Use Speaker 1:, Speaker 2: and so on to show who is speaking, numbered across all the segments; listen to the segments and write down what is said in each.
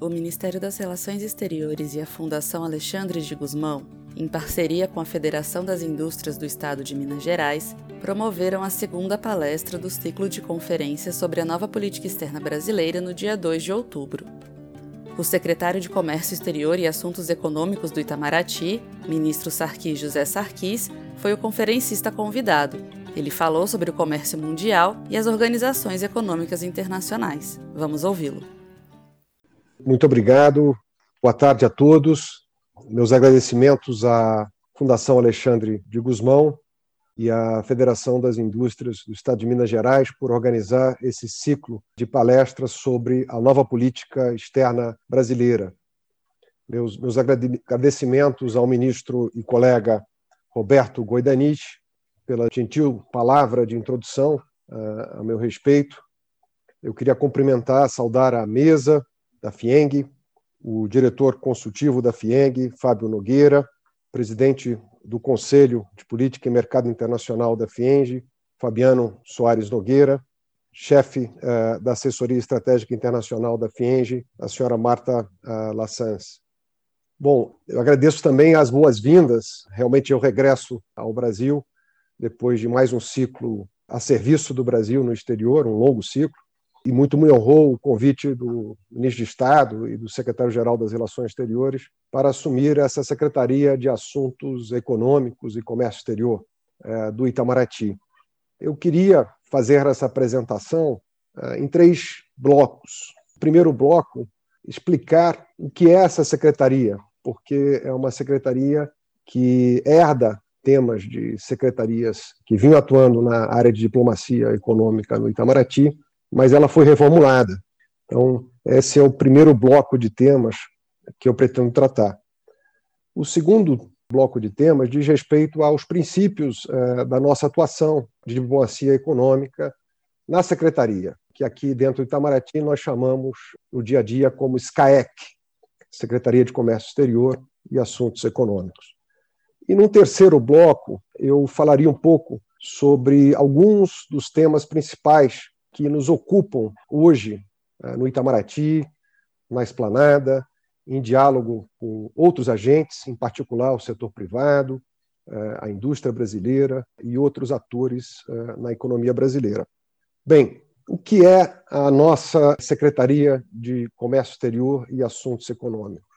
Speaker 1: o Ministério das Relações Exteriores e a Fundação Alexandre de Guzmão, em parceria com a Federação das Indústrias do Estado de Minas Gerais, promoveram a segunda palestra do ciclo de conferências sobre a nova política externa brasileira no dia 2 de outubro. O secretário de Comércio Exterior e Assuntos Econômicos do Itamaraty, ministro Sarquis José Sarquis, foi o conferencista convidado. Ele falou sobre o comércio mundial e as organizações econômicas internacionais. Vamos ouvi-lo.
Speaker 2: Muito obrigado. Boa tarde a todos. Meus agradecimentos à Fundação Alexandre de Guzmão e à Federação das Indústrias do Estado de Minas Gerais por organizar esse ciclo de palestras sobre a nova política externa brasileira. Meus, meus agradecimentos ao ministro e colega Roberto Goidanich pela gentil palavra de introdução uh, a meu respeito. Eu queria cumprimentar, saudar a mesa, da FIENG, o diretor consultivo da FIENG, Fábio Nogueira, presidente do Conselho de Política e Mercado Internacional da FIENG, Fabiano Soares Nogueira, chefe uh, da Assessoria Estratégica Internacional da FIENG, a senhora Marta uh, Lassans. Bom, eu agradeço também as boas-vindas. Realmente eu regresso ao Brasil depois de mais um ciclo a serviço do Brasil no exterior, um longo ciclo e muito me honrou o convite do ministro de Estado e do secretário-geral das Relações Exteriores para assumir essa Secretaria de Assuntos Econômicos e Comércio Exterior é, do Itamaraty. Eu queria fazer essa apresentação é, em três blocos. O primeiro bloco, explicar o que é essa secretaria, porque é uma secretaria que herda temas de secretarias que vinham atuando na área de diplomacia econômica no Itamaraty mas ela foi reformulada. Então, esse é o primeiro bloco de temas que eu pretendo tratar. O segundo bloco de temas diz respeito aos princípios eh, da nossa atuação de diplomacia econômica na secretaria, que aqui dentro do Itamaraty nós chamamos no dia a dia como SCAEC, Secretaria de Comércio Exterior e Assuntos Econômicos. E num terceiro bloco, eu falaria um pouco sobre alguns dos temas principais que nos ocupam hoje eh, no Itamaraty, na Esplanada, em diálogo com outros agentes, em particular o setor privado, eh, a indústria brasileira e outros atores eh, na economia brasileira. Bem, o que é a nossa Secretaria de Comércio Exterior e Assuntos Econômicos?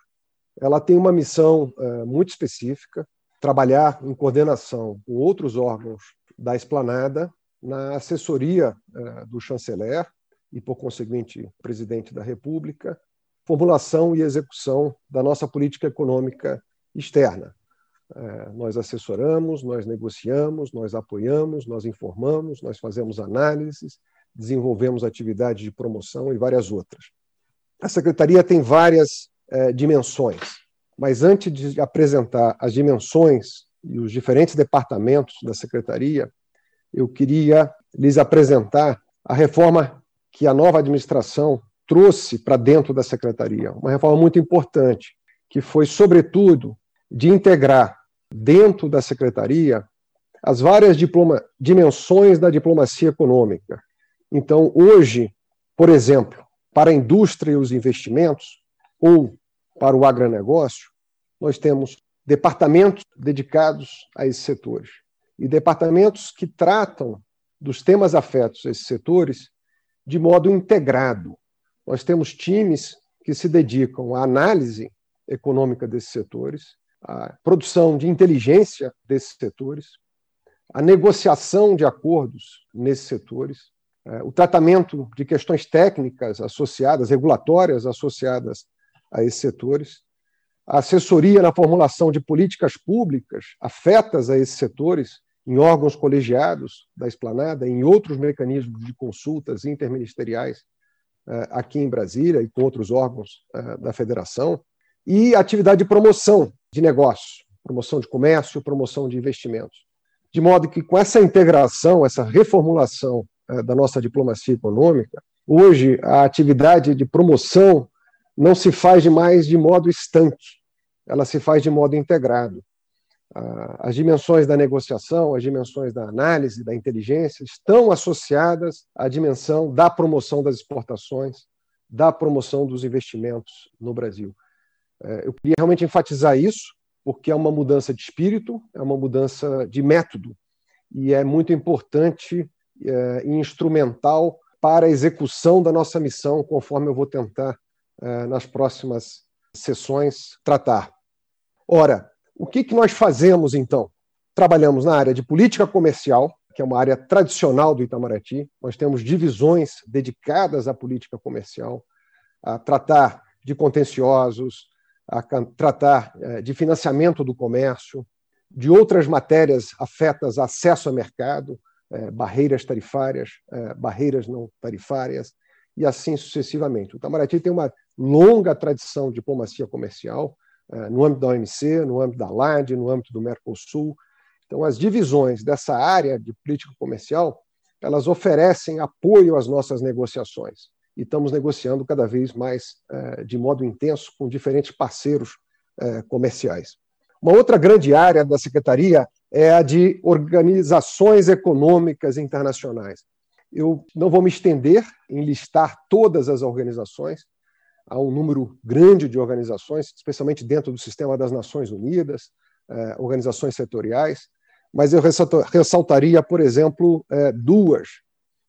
Speaker 2: Ela tem uma missão muito específica, trabalhar em coordenação com outros órgãos da Esplanada na assessoria eh, do chanceler e, por conseguinte, presidente da República, formulação e execução da nossa política econômica externa. Eh, nós assessoramos, nós negociamos, nós apoiamos, nós informamos, nós fazemos análises, desenvolvemos atividades de promoção e várias outras. A Secretaria tem várias eh, dimensões, mas antes de apresentar as dimensões e os diferentes departamentos da Secretaria, eu queria lhes apresentar a reforma que a nova administração trouxe para dentro da secretaria, uma reforma muito importante, que foi, sobretudo, de integrar dentro da secretaria as várias diploma, dimensões da diplomacia econômica. Então, hoje, por exemplo, para a indústria e os investimentos, ou para o agronegócio, nós temos departamentos dedicados a esses setores e departamentos que tratam dos temas afetos a esses setores de modo integrado. Nós temos times que se dedicam à análise econômica desses setores, à produção de inteligência desses setores, à negociação de acordos nesses setores, é, o tratamento de questões técnicas associadas, regulatórias associadas a esses setores, a assessoria na formulação de políticas públicas afetas a esses setores em órgãos colegiados da esplanada, em outros mecanismos de consultas interministeriais eh, aqui em Brasília e com outros órgãos eh, da federação, e atividade de promoção de negócios, promoção de comércio, promoção de investimentos. De modo que, com essa integração, essa reformulação eh, da nossa diplomacia econômica, hoje a atividade de promoção não se faz mais de modo estanque, ela se faz de modo integrado as dimensões da negociação, as dimensões da análise, da inteligência, estão associadas à dimensão da promoção das exportações, da promoção dos investimentos no Brasil. É, eu queria realmente enfatizar isso, porque é uma mudança de espírito, é uma mudança de método, e é muito importante é, e instrumental para a execução da nossa missão, conforme eu vou tentar, é, nas próximas sessões, tratar. Ora, o que, que nós fazemos então? Trabalhamos na área de política comercial, que é uma área tradicional do Itamaraty. Nós temos divisões dedicadas à política comercial, a tratar de contenciosos, a tratar eh, de financiamento do comércio, de outras matérias afetas a acesso ao mercado, eh, barreiras tarifárias, eh, barreiras não tarifárias, e assim sucessivamente. O Itamaraty tem uma longa tradição de diplomacia comercial, no âmbito da OMC, no âmbito da LAD, no âmbito do Mercosul, então, as divisões dessa área de política comercial, elas oferecem apoio às nossas negociações. E estamos negociando cada vez mais eh, de modo intenso com diferentes parceiros eh, comerciais. Uma outra grande área da Secretaria é a de organizações econômicas internacionais. Eu não vou me estender em listar todas as organizações, há um número grande de organizações, especialmente dentro do sistema das Nações Unidas, eh, organizações setoriais, mas eu ressaltaria, por exemplo, é, duas: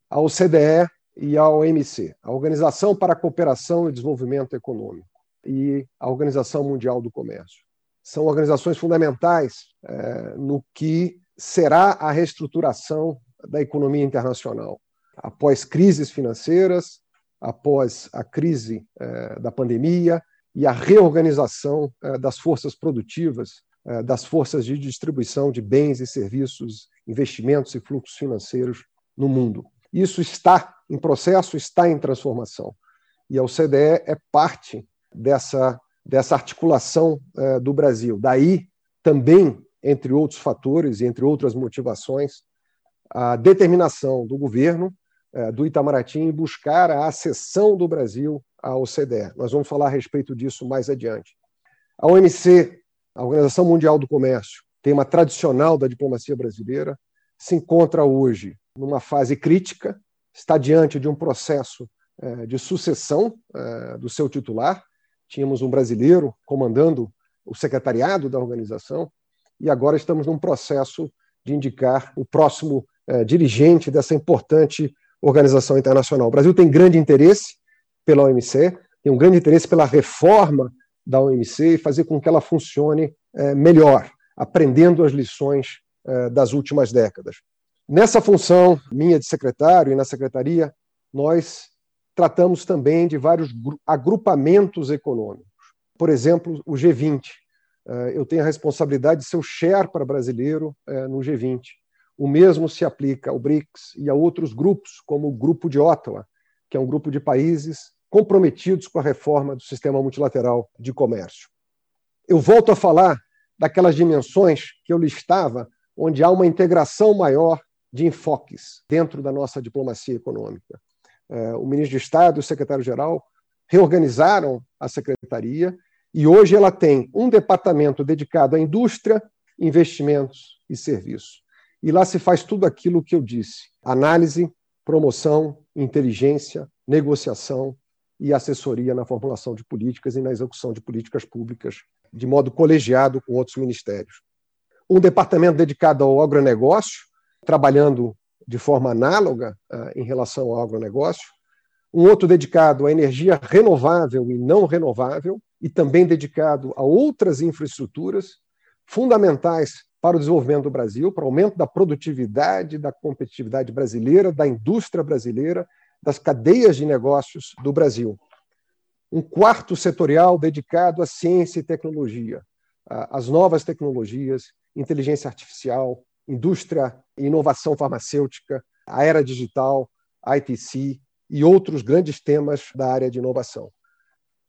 Speaker 2: a OCDE e a OMC, a Organização para a Cooperação e Desenvolvimento Econômico, e a Organização Mundial do Comércio. São organizações fundamentais é, no que será a reestruturação da economia internacional. Após crises financeiras, após a crise é, da pandemia e a reorganização das forças produtivas eh, das forças de distribuição de bens e serviços, investimentos e fluxos financeiros no mundo. Isso está em processo, está em transformação. E a OCDE é parte dessa, dessa articulação eh, do Brasil. Daí, também, entre outros fatores e entre outras motivações, a determinação do governo eh, do Itamaraty em buscar a acessão do Brasil à OCDE. Nós vamos falar a respeito disso mais adiante. A OMC a Organização Mundial do Comércio, tema tradicional da diplomacia brasileira, se encontra hoje numa fase crítica, está diante de um processo é, de sucessão é, do seu titular. Tínhamos um brasileiro comandando o secretariado da organização e agora estamos num processo de indicar o próximo dirigente dessa importante organização internacional. O Brasil tem grande interesse pela OMC, tem um grande interesse pela reforma da OMC e fazer com que ela funcione é, melhor, aprendendo as lições é, das últimas décadas. Nessa função minha de secretário e na secretaria, nós tratamos também de vários agrupamentos econômicos. Por exemplo, o G20. É, eu tenho a responsabilidade de ser o Sherpa brasileiro no G20. O mesmo se aplica ao BRICS e a outros grupos, como o Grupo de Ottawa, que é um grupo de países comprometidos com a reforma do sistema multilateral de comércio. Eu volto a falar daquelas dimensões que eu listava, onde há uma integração maior de enfoques dentro da nossa diplomacia econômica. É, o ministro de Estado e o secretário-geral reorganizaram a secretaria e hoje ela tem um departamento dedicado à indústria, investimentos e serviços. E lá se faz tudo aquilo que eu disse: análise, promoção, inteligência, negociação, e assessoria na formulação de políticas e na execução de políticas públicas de modo colegiado com outros ministérios. Um departamento dedicado ao agronegócio, trabalhando de forma análoga uh, em relação ao agronegócio, um outro dedicado à energia renovável e não renovável, e também dedicado a outras infraestruturas fundamentais para o desenvolvimento do Brasil, para o aumento da produtividade, da competitividade brasileira, da indústria brasileira das cadeias de negócios do Brasil. Um quarto setorial dedicado à ciência e tecnologia, às novas tecnologias, inteligência artificial, indústria e inovação farmacêutica, a era digital, ITC e outros grandes temas da área de inovação.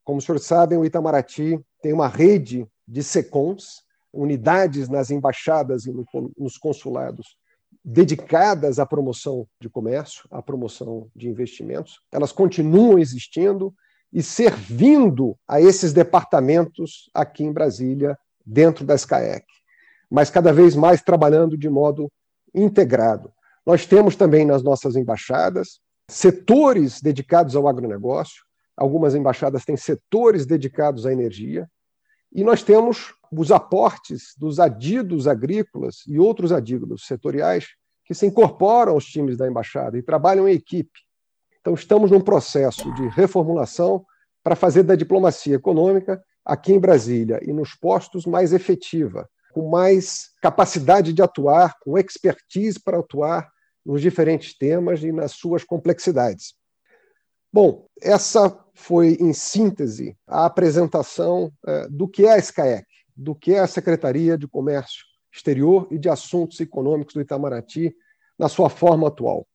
Speaker 2: Como os senhores sabem, o Itamaraty tem uma rede de SECONs, unidades nas embaixadas e nos consulados dedicadas à promoção de comércio, à promoção de investimentos. Elas continuam existindo e servindo a esses departamentos aqui em Brasília, dentro da SCAEC, mas cada vez mais trabalhando de modo integrado. Nós temos também nas nossas embaixadas setores dedicados ao agronegócio, algumas embaixadas têm setores dedicados à energia, e nós temos os aportes dos adidos agrícolas e outros adidos setoriais que se incorporam aos times da embaixada e trabalham em equipe. Então, estamos num processo de reformulação para fazer da diplomacia econômica aqui em Brasília e nos postos mais efetiva, com mais capacidade de atuar, com expertise para atuar nos diferentes temas e nas suas complexidades. Bom, essa foi, em síntese, a apresentação eh, do que é a SCAEC, do que a Secretaria de Comércio Exterior e de Assuntos Econômicos do Itamaraty na sua forma atual.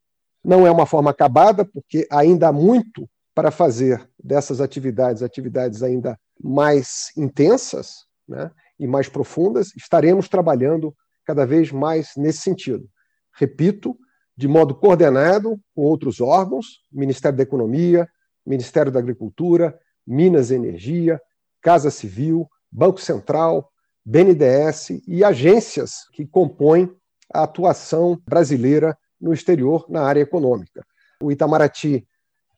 Speaker 2: Não é uma forma acabada, porque ainda há muito para fazer dessas atividades atividades ainda mais intensas né, e mais profundas. Estaremos trabalhando cada vez mais nesse sentido. Repito, de modo coordenado com outros órgãos, Ministério da Economia, Ministério da Agricultura, Minas e Energia, Casa Civil, Banco Central, BNDES e agências que compõem a atuação brasileira no exterior na área econômica. O Itamaraty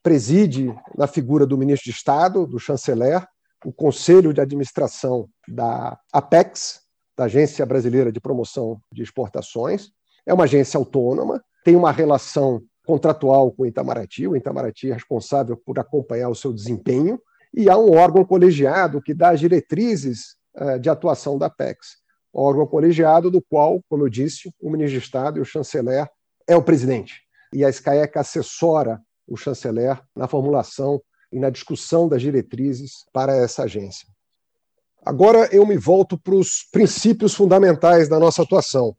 Speaker 2: preside, na figura do ministro de Estado, do chanceler, o Conselho de Administração da APEX, da Agência Brasileira de Promoção de Exportações. É uma agência autônoma, tem uma relação contratual com o Itamaraty, o Itamaraty é responsável por acompanhar o seu desempenho, e há um órgão colegiado que dá as diretrizes uh, de atuação da PEX. Órgão colegiado do qual, como eu disse, o ministro de Estado e o chanceler é o presidente. E a SCAEC assessora o chanceler na formulação e na discussão das diretrizes para essa agência. Agora eu me volto para os princípios fundamentais da nossa atuação.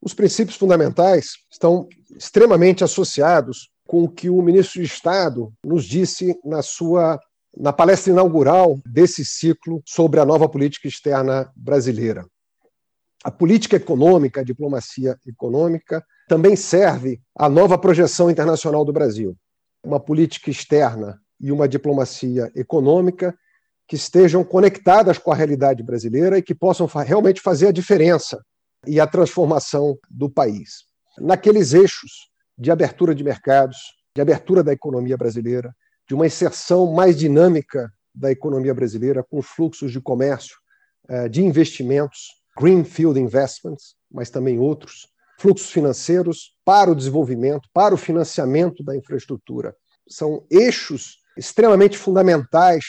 Speaker 2: Os princípios fundamentais estão extremamente associados com o que o ministro de Estado nos disse na sua na palestra inaugural desse ciclo sobre a nova política externa brasileira. A política econômica, a diplomacia econômica, também serve à nova projeção internacional do Brasil. Uma política externa e uma diplomacia econômica que estejam conectadas com a realidade brasileira e que possam realmente fazer a diferença e a transformação do país. Naqueles eixos de abertura de mercados, de abertura da economia brasileira, de uma inserção mais dinâmica da economia brasileira com fluxos de comércio, eh, de investimentos, greenfield investments, mas também outros, fluxos financeiros para o desenvolvimento, para o financiamento da infraestrutura. São eixos extremamente fundamentais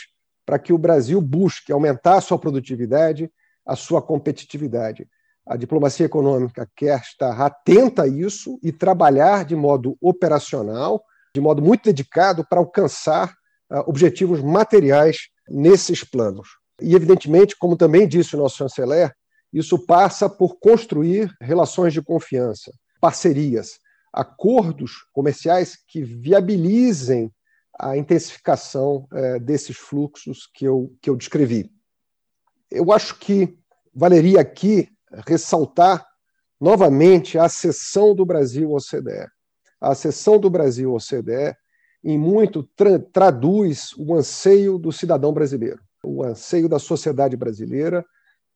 Speaker 2: para que o Brasil busque aumentar a sua produtividade, a sua competitividade. A diplomacia econômica quer estar atenta a isso e trabalhar de modo operacional, de modo muito dedicado para alcançar uh, objetivos materiais nesses planos. E, evidentemente, como também disse o nosso chanceler, isso passa por construir relações de confiança, parcerias, acordos comerciais que viabilizem a intensificação uh, desses fluxos que eu, que eu descrevi. Eu acho que valeria aqui ressaltar novamente a cessão do Brasil ao OCDE. A cessão do Brasil ao OCDE, em muito, tra traduz o anseio do cidadão brasileiro, o anseio da sociedade brasileira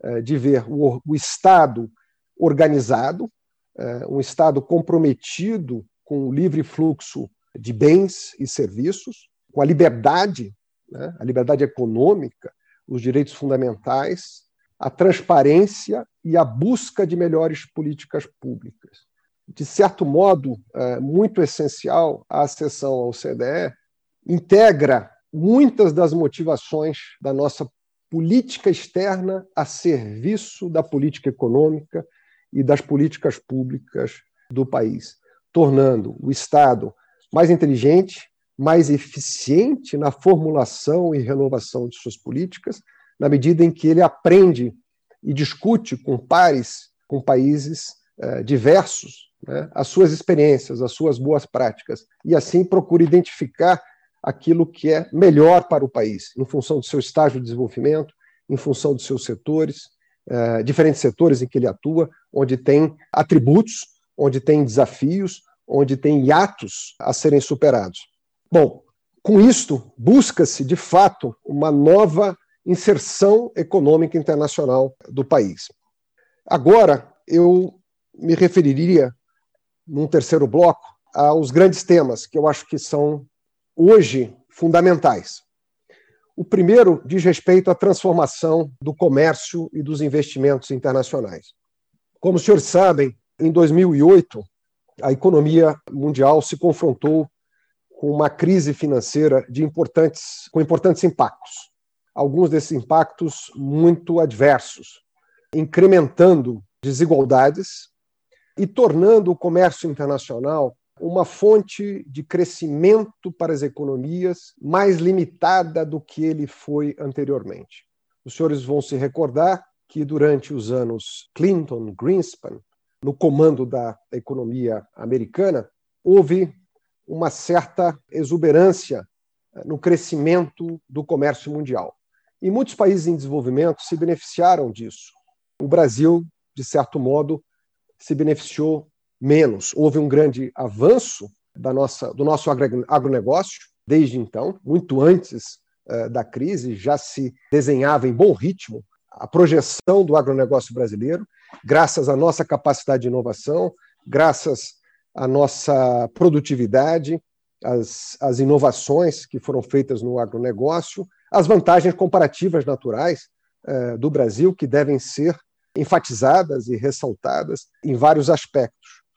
Speaker 2: eh, de ver o, o Estado organizado, eh, um Estado comprometido com o livre fluxo de bens e serviços, com a liberdade, né, a liberdade econômica, os direitos fundamentais, a transparência e a busca de melhores políticas públicas. De certo modo, é, muito essencial, a acessão ao CDE integra muitas das motivações da nossa política externa a serviço da política econômica e das políticas públicas do país, tornando o Estado mais inteligente, mais eficiente na formulação e renovação de suas políticas, na medida em que ele aprende e discute com pares, com países eh, diversos, né, as suas experiências, as suas boas práticas, e assim procura identificar aquilo que é melhor para o país, em função do seu estágio de desenvolvimento, em função dos seus setores, eh, diferentes setores em que ele atua, onde tem atributos, onde tem desafios, onde tem hiatos a serem superados. Bom, com isto, busca-se, de fato, uma nova inserção econômica internacional do país. Agora, eu me referiria, num terceiro bloco, aos grandes temas que eu acho que são, hoje, fundamentais. O primeiro diz respeito à transformação do comércio e dos investimentos internacionais. Como os senhores sabem, em 2008, a economia mundial se confrontou com uma crise financeira de importantes, com importantes impactos. Alguns desses impactos muito adversos, incrementando desigualdades e tornando o comércio internacional uma fonte de crescimento para as economias mais limitada do que ele foi anteriormente. Os senhores vão se recordar que durante os anos Clinton, Greenspan, no comando da economia americana, houve uma certa exuberância eh, no crescimento do comércio mundial. E muitos países em desenvolvimento se beneficiaram disso. O Brasil, de certo modo, se beneficiou menos. Houve um grande avanço da nossa, do nosso agronegócio desde então, muito antes uh, da crise, já se desenhava em bom ritmo a projeção do agronegócio brasileiro, graças à nossa capacidade de inovação, graças à nossa produtividade, as, as inovações que foram feitas no agronegócio, as vantagens comparativas naturais uh, do Brasil, que devem ser enfatizadas e ressaltadas em vários aspectos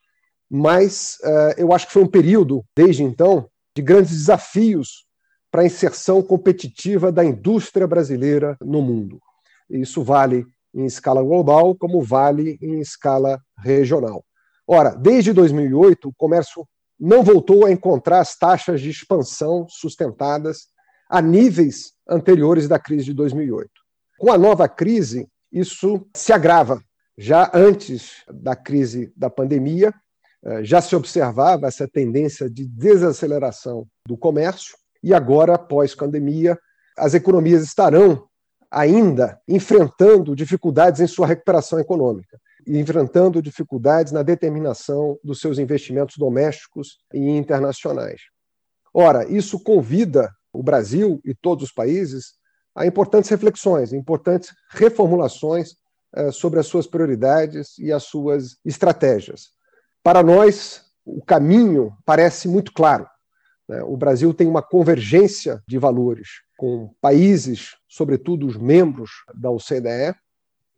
Speaker 2: mas uh, eu acho que foi um período, desde então, de grandes desafios para a inserção competitiva da indústria brasileira no mundo. Isso vale em escala global, como vale em escala regional. Ora, desde 2008, o comércio não voltou a encontrar as taxas de expansão sustentadas a níveis anteriores da crise de 2008. Com a nova crise, isso se agrava. Já antes da crise da pandemia, eh, já se observava essa tendência de desaceleração do comércio, e agora, pós-pandemia, as economias estarão ainda enfrentando dificuldades em sua recuperação econômica enfrentando dificuldades na determinação dos seus investimentos domésticos e internacionais. Ora, isso convida o Brasil e todos os países a importantes reflexões, importantes reformulações eh, sobre as suas prioridades e as suas estratégias. Para nós, o caminho parece muito claro. Né? O Brasil tem uma convergência de valores com países, sobretudo os membros da OCDE,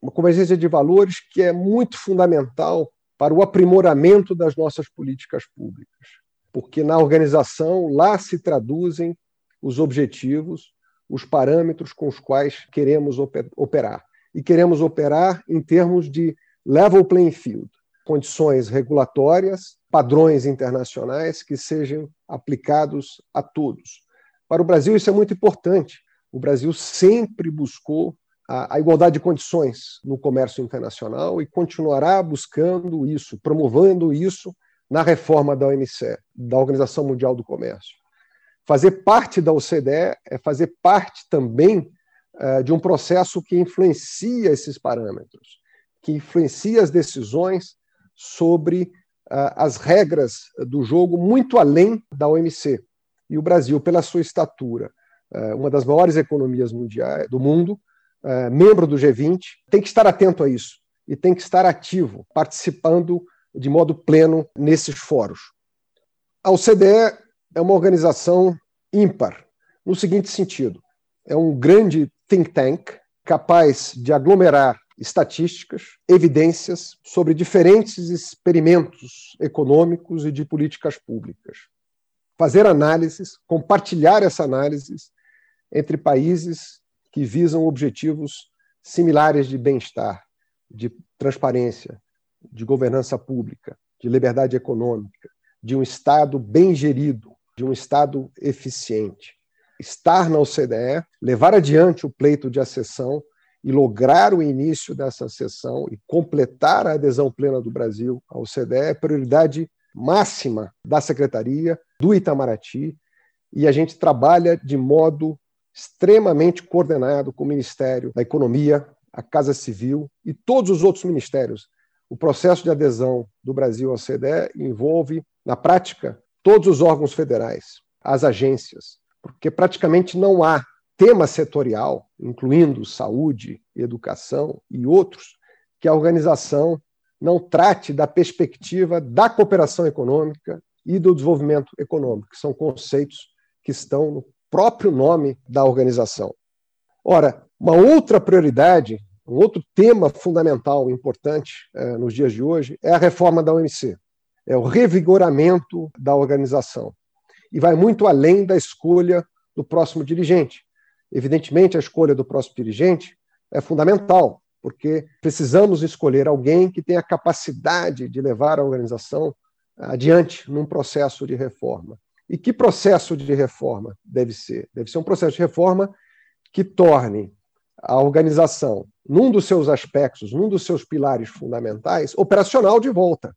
Speaker 2: uma convergência de valores que é muito fundamental para o aprimoramento das nossas políticas públicas, porque na organização lá se traduzem os objetivos, os parâmetros com os quais queremos operar. E queremos operar em termos de level playing field, condições regulatórias, padrões internacionais que sejam aplicados a todos. Para o Brasil, isso é muito importante. O Brasil sempre buscou a, igualdade de condições no comércio internacional e continuará buscando isso, promovendo isso na reforma da OMC, da Organização Mundial do Comércio. Fazer parte da OCDE é fazer parte também uh, de um processo que influencia esses parâmetros, que influencia as decisões sobre uh, as regras do jogo muito além da OMC. E o Brasil, pela sua estatura, uh, uma das maiores economias mundiais do mundo, membro do G20, tem que estar atento a isso e tem que estar ativo, participando de modo pleno nesses fóruns. A OCDE é uma organização ímpar, no seguinte sentido: é um grande think tank capaz de aglomerar estatísticas, evidências sobre diferentes experimentos econômicos e de políticas públicas. Fazer análises, compartilhar essa análise entre países que visam objetivos similares de bem-estar, de transparência, de governança pública, de liberdade econômica, de um Estado bem gerido, de um Estado eficiente. Estar na OCDE, levar adiante o pleito de acessão e lograr o início dessa sessão e completar a adesão plena do Brasil ao CDE é prioridade máxima da Secretaria, do Itamaraty, e a gente trabalha de modo extremamente coordenado com o Ministério da Economia, a Casa Civil e todos os outros ministérios. O processo de adesão do Brasil ao CDE envolve, na prática, todos os órgãos federais, as agências, porque praticamente não há tema setorial, incluindo saúde, educação e outros, que a organização não trate da perspectiva da cooperação econômica e do desenvolvimento econômico, que são conceitos que estão no próprio nome da organização. Ora, uma outra prioridade, um outro tema fundamental importante eh, nos dias de hoje é a reforma da OMC, é o revigoramento da organização. E vai muito além da escolha do próximo dirigente. Evidentemente, a escolha do próximo dirigente é fundamental, porque precisamos escolher alguém que tenha capacidade de levar a organização adiante num processo de reforma. E que processo de reforma deve ser? Deve ser um processo de reforma que torne a organização, num dos seus aspectos, num dos seus pilares fundamentais, operacional de volta.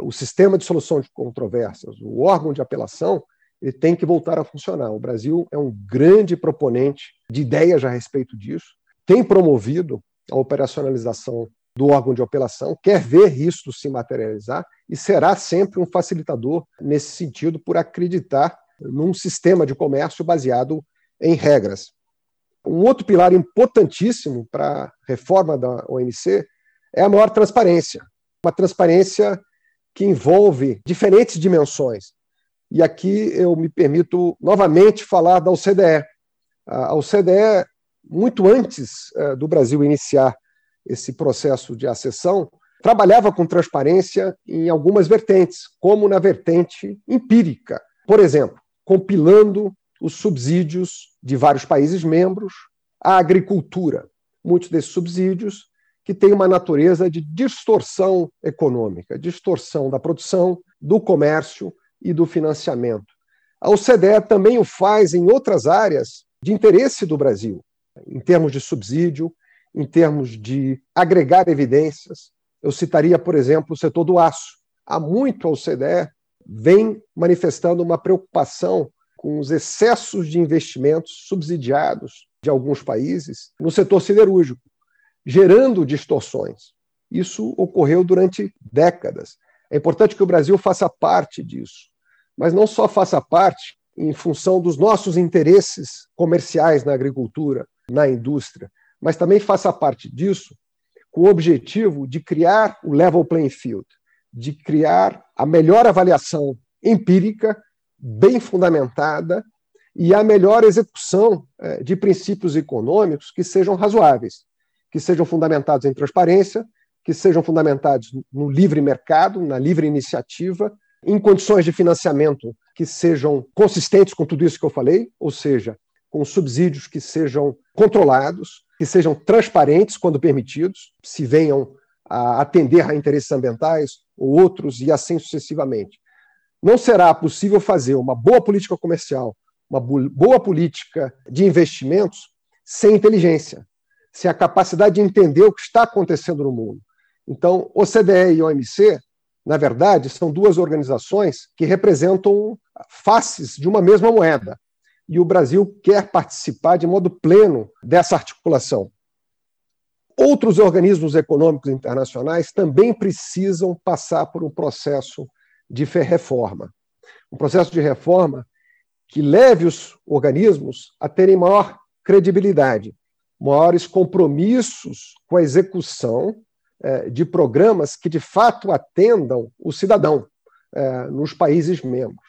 Speaker 2: O sistema de solução de controvérsias, o órgão de apelação, ele tem que voltar a funcionar. O Brasil é um grande proponente de ideias a respeito disso, tem promovido a operacionalização do órgão de apelação, quer ver isso se materializar e será sempre um facilitador nesse sentido por acreditar num sistema de comércio baseado em regras. Um outro pilar importantíssimo para a reforma da OMC é a maior transparência. Uma transparência que envolve diferentes dimensões. E aqui eu me permito novamente falar da OCDE. A OCDE, muito antes eh, do Brasil iniciar esse processo de acessão, trabalhava com transparência em algumas vertentes, como na vertente empírica. Por exemplo, compilando os subsídios de vários países membros à agricultura. Muitos desses subsídios que têm uma natureza de distorção econômica, distorção da produção, do comércio e do financiamento. A OCDE também o faz em outras áreas de interesse do Brasil, em termos de subsídio, em termos de agregar evidências. Eu citaria, por exemplo, o setor do aço. Há muito a OCDE vem manifestando uma preocupação com os excessos de investimentos subsidiados de alguns países no setor siderúrgico, gerando distorções. Isso ocorreu durante décadas. É importante que o Brasil faça parte disso, mas não só faça parte em função dos nossos interesses comerciais na agricultura, na indústria, mas também faça parte disso com o objetivo de criar o level playing field, de criar a melhor avaliação empírica, bem fundamentada, e a melhor execução é, de princípios econômicos que sejam razoáveis, que sejam fundamentados em transparência, que sejam fundamentados no livre mercado, na livre iniciativa, em condições de financiamento que sejam consistentes com tudo isso que eu falei, ou seja, com subsídios que sejam controlados, que sejam transparentes quando permitidos, se venham a atender a interesses ambientais ou outros e assim sucessivamente. Não será possível fazer uma boa política comercial, uma boa política de investimentos sem inteligência, sem a capacidade de entender o que está acontecendo no mundo. Então, OCDE e OMC, na verdade, são duas organizações que representam faces de uma mesma moeda e o Brasil quer participar de modo pleno dessa articulação. Outros organismos econômicos internacionais também precisam passar por um processo de reforma. Um processo de reforma que leve os organismos a terem maior credibilidade, maiores compromissos com a execução eh, de programas que de fato atendam o cidadão eh, nos países membros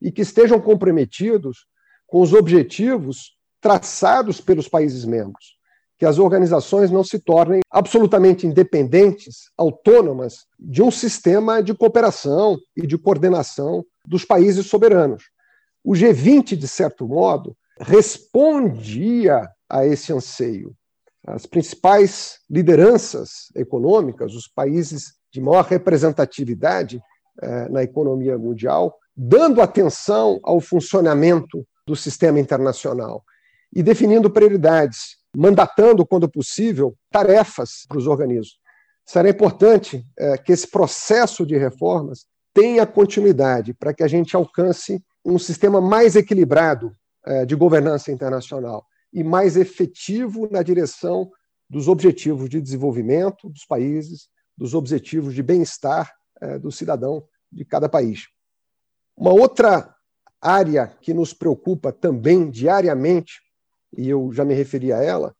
Speaker 2: e que estejam comprometidos com os objetivos traçados pelos países membros, que as organizações não se tornem absolutamente independentes, autônomas de um sistema de cooperação e de coordenação dos países soberanos. O G20, de certo modo, respondia a esse anseio. As principais lideranças econômicas, os países de maior representatividade eh, na economia mundial, dando atenção ao funcionamento do sistema internacional e definindo prioridades, mandatando, quando possível, tarefas para os organismos. Será importante é, que esse processo de reformas tenha continuidade para que a gente alcance um sistema mais equilibrado é, de governança internacional e mais efetivo na direção dos objetivos de desenvolvimento dos países, dos objetivos de bem-estar é, do cidadão de cada país. Uma outra área que nos preocupa também diariamente, e eu já me referi a ela,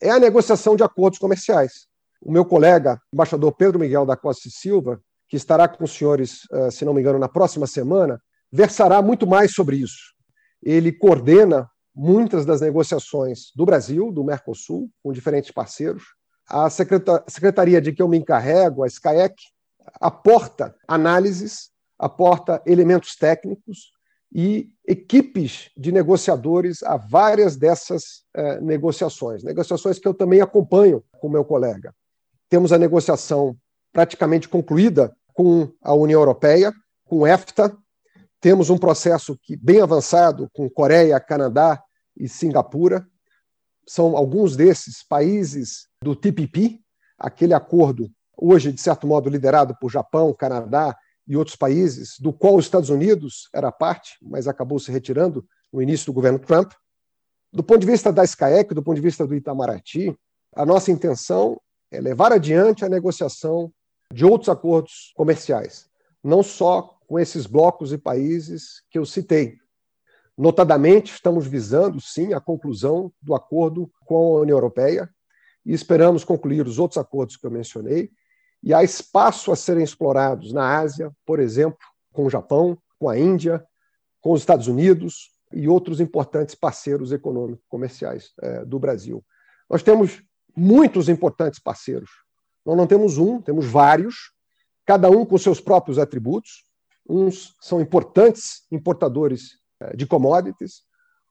Speaker 2: é a negociação de acordos comerciais. O meu colega, embaixador Pedro Miguel da Costa e Silva, que estará com os senhores, se não me engano, na próxima semana, versará muito mais sobre isso. Ele coordena muitas das negociações do Brasil, do Mercosul, com diferentes parceiros. A secretaria de que eu me encarrego, a SCAEC, aporta análises, aporta elementos técnicos e equipes de negociadores a várias dessas eh, negociações, negociações que eu também acompanho com meu colega. Temos a negociação praticamente concluída com a União Europeia, com o EFTA, temos um processo que, bem avançado com Coreia, Canadá e Singapura. São alguns desses países do TPP, aquele acordo, hoje, de certo modo, liderado por Japão, Canadá e outros países, do qual os Estados Unidos era parte, mas acabou se retirando no início do governo Trump. Do ponto de vista da SCAEC, do ponto de vista do Itamaraty, a nossa intenção é levar adiante a negociação de outros acordos comerciais, não só com esses blocos e países que eu citei. Notadamente, estamos visando, sim, a conclusão do acordo com a União Europeia e esperamos concluir os outros acordos que eu mencionei. E há espaço a serem explorados na Ásia, por exemplo, com o Japão, com a Índia, com os Estados Unidos e outros importantes parceiros econômicos comerciais é, do Brasil. Nós temos muitos importantes parceiros. Nós não temos um, temos vários, cada um com seus próprios atributos. Uns são importantes importadores eh, de commodities,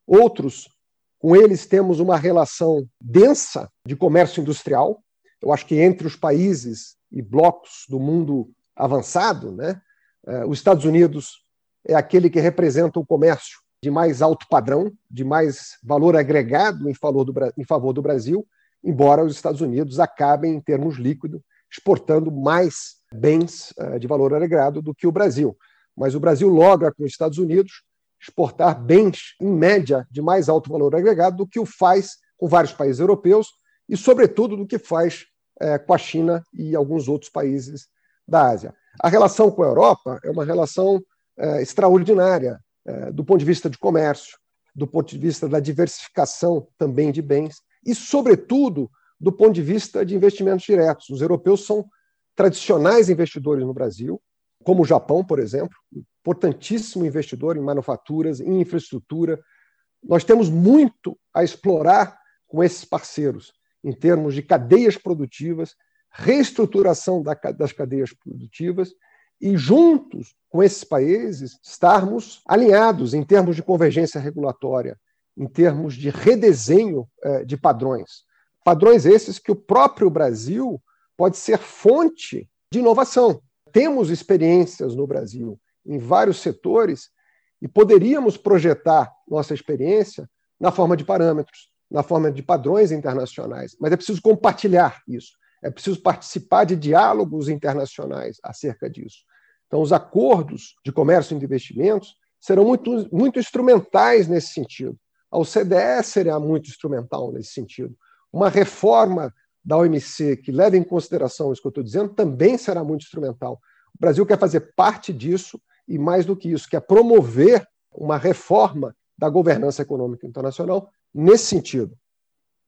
Speaker 2: outros, com eles temos uma relação densa de comércio industrial. Eu acho que entre os países e blocos do mundo avançado, né, eh, os Estados Unidos é aquele que representa o comércio de mais alto padrão, de mais valor agregado em favor do, em favor do Brasil, embora os Estados Unidos acabem, em termos líquidos, exportando mais bens uh, de valor agregado do que o Brasil. Mas o Brasil logra com os Estados Unidos exportar bens, em média, de mais alto valor agregado do que o faz com vários países europeus e, sobretudo, do que faz uh, com a China e alguns outros países da Ásia. A relação com a Europa é uma relação uh, extraordinária do ponto de vista de comércio, do ponto de vista da diversificação também de bens e, sobretudo, do ponto de vista de investimentos diretos. Os europeus são tradicionais investidores no Brasil, como o Japão, por exemplo, importantíssimo investidor em manufaturas, em infraestrutura. Nós temos muito a explorar com esses parceiros, em termos de cadeias produtivas, reestruturação das cadeias produtivas e, juntos com esses países, estarmos alinhados em termos de convergência regulatória, em termos de redesenho eh, de padrões. Padrões esses que o próprio Brasil pode ser fonte de inovação. Temos experiências no Brasil em vários setores e poderíamos projetar nossa experiência na forma de parâmetros, na forma de padrões internacionais, mas é preciso compartilhar isso, é preciso participar de diálogos internacionais acerca disso. Então, os acordos de comércio e de investimentos serão muito, muito instrumentais nesse sentido. A OCDE será muito instrumental nesse sentido. Uma reforma da OMC que leva em consideração isso que eu estou dizendo também será muito instrumental. O Brasil quer fazer parte disso e, mais do que isso, quer promover uma reforma da governança econômica internacional nesse sentido.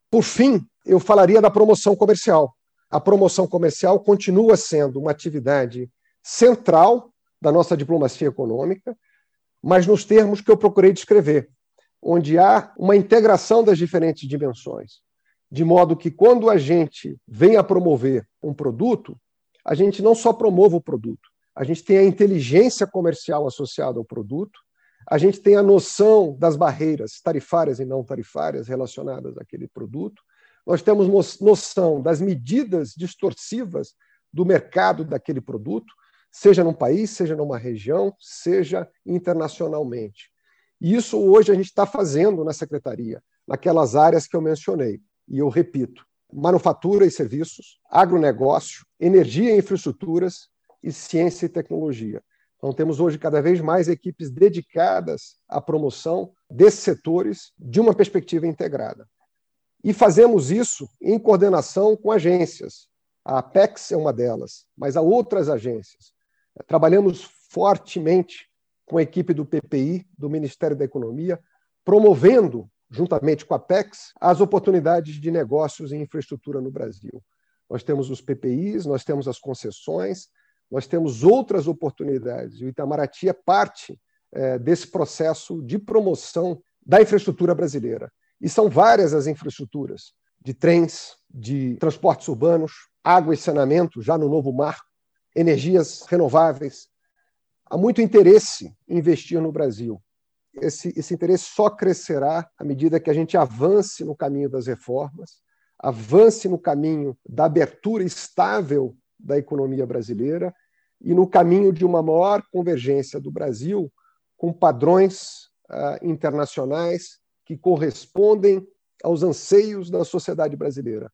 Speaker 2: Por fim, eu falaria da promoção comercial. A promoção comercial continua sendo uma atividade central da nossa diplomacia econômica, mas nos termos que eu procurei descrever, onde há uma integração das diferentes dimensões de modo que quando a gente vem a promover um produto, a gente não só promove o produto, a gente tem a inteligência comercial associada ao produto, a gente tem a noção das barreiras tarifárias e não tarifárias relacionadas àquele produto, nós temos noção das medidas distorsivas do mercado daquele produto, seja num país, seja numa região, seja internacionalmente. E isso hoje a gente está fazendo na secretaria, naquelas áreas que eu mencionei e eu repito, manufatura e serviços, agronegócio, energia e infraestruturas e ciência e tecnologia. Então, temos hoje cada vez mais equipes dedicadas à promoção desses setores de uma perspectiva integrada. E fazemos isso em coordenação com agências. A Apex é uma delas, mas há outras agências. Trabalhamos fortemente com a equipe do PPI, do Ministério da Economia, promovendo juntamente com a PEX, as oportunidades de negócios em infraestrutura no Brasil. Nós temos os PPIs, nós temos as concessões, nós temos outras oportunidades. E o Itamaraty é parte é, desse processo de promoção da infraestrutura brasileira. E são várias as infraestruturas de trens, de transportes urbanos, água e saneamento, já no novo marco, energias renováveis. Há muito interesse em investir no Brasil. Esse, esse interesse só crescerá à medida que a gente avance no caminho das reformas, avance no caminho da abertura estável da economia brasileira e no caminho de uma maior convergência do Brasil com padrões uh, internacionais que correspondem aos anseios da sociedade brasileira,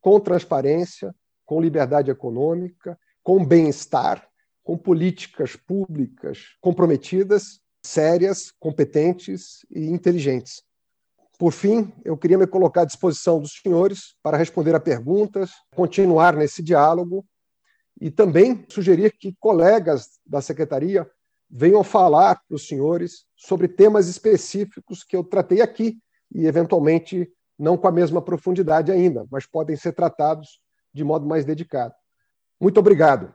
Speaker 2: com transparência, com liberdade econômica, com bem-estar, com políticas públicas comprometidas, sérias, competentes e inteligentes. Por fim, eu queria me colocar à disposição dos senhores para responder a perguntas, continuar nesse diálogo e também sugerir que colegas da secretaria venham falar para os senhores sobre temas específicos que eu tratei aqui e, eventualmente, não com a mesma profundidade ainda, mas podem ser tratados de modo mais dedicado. Muito obrigado.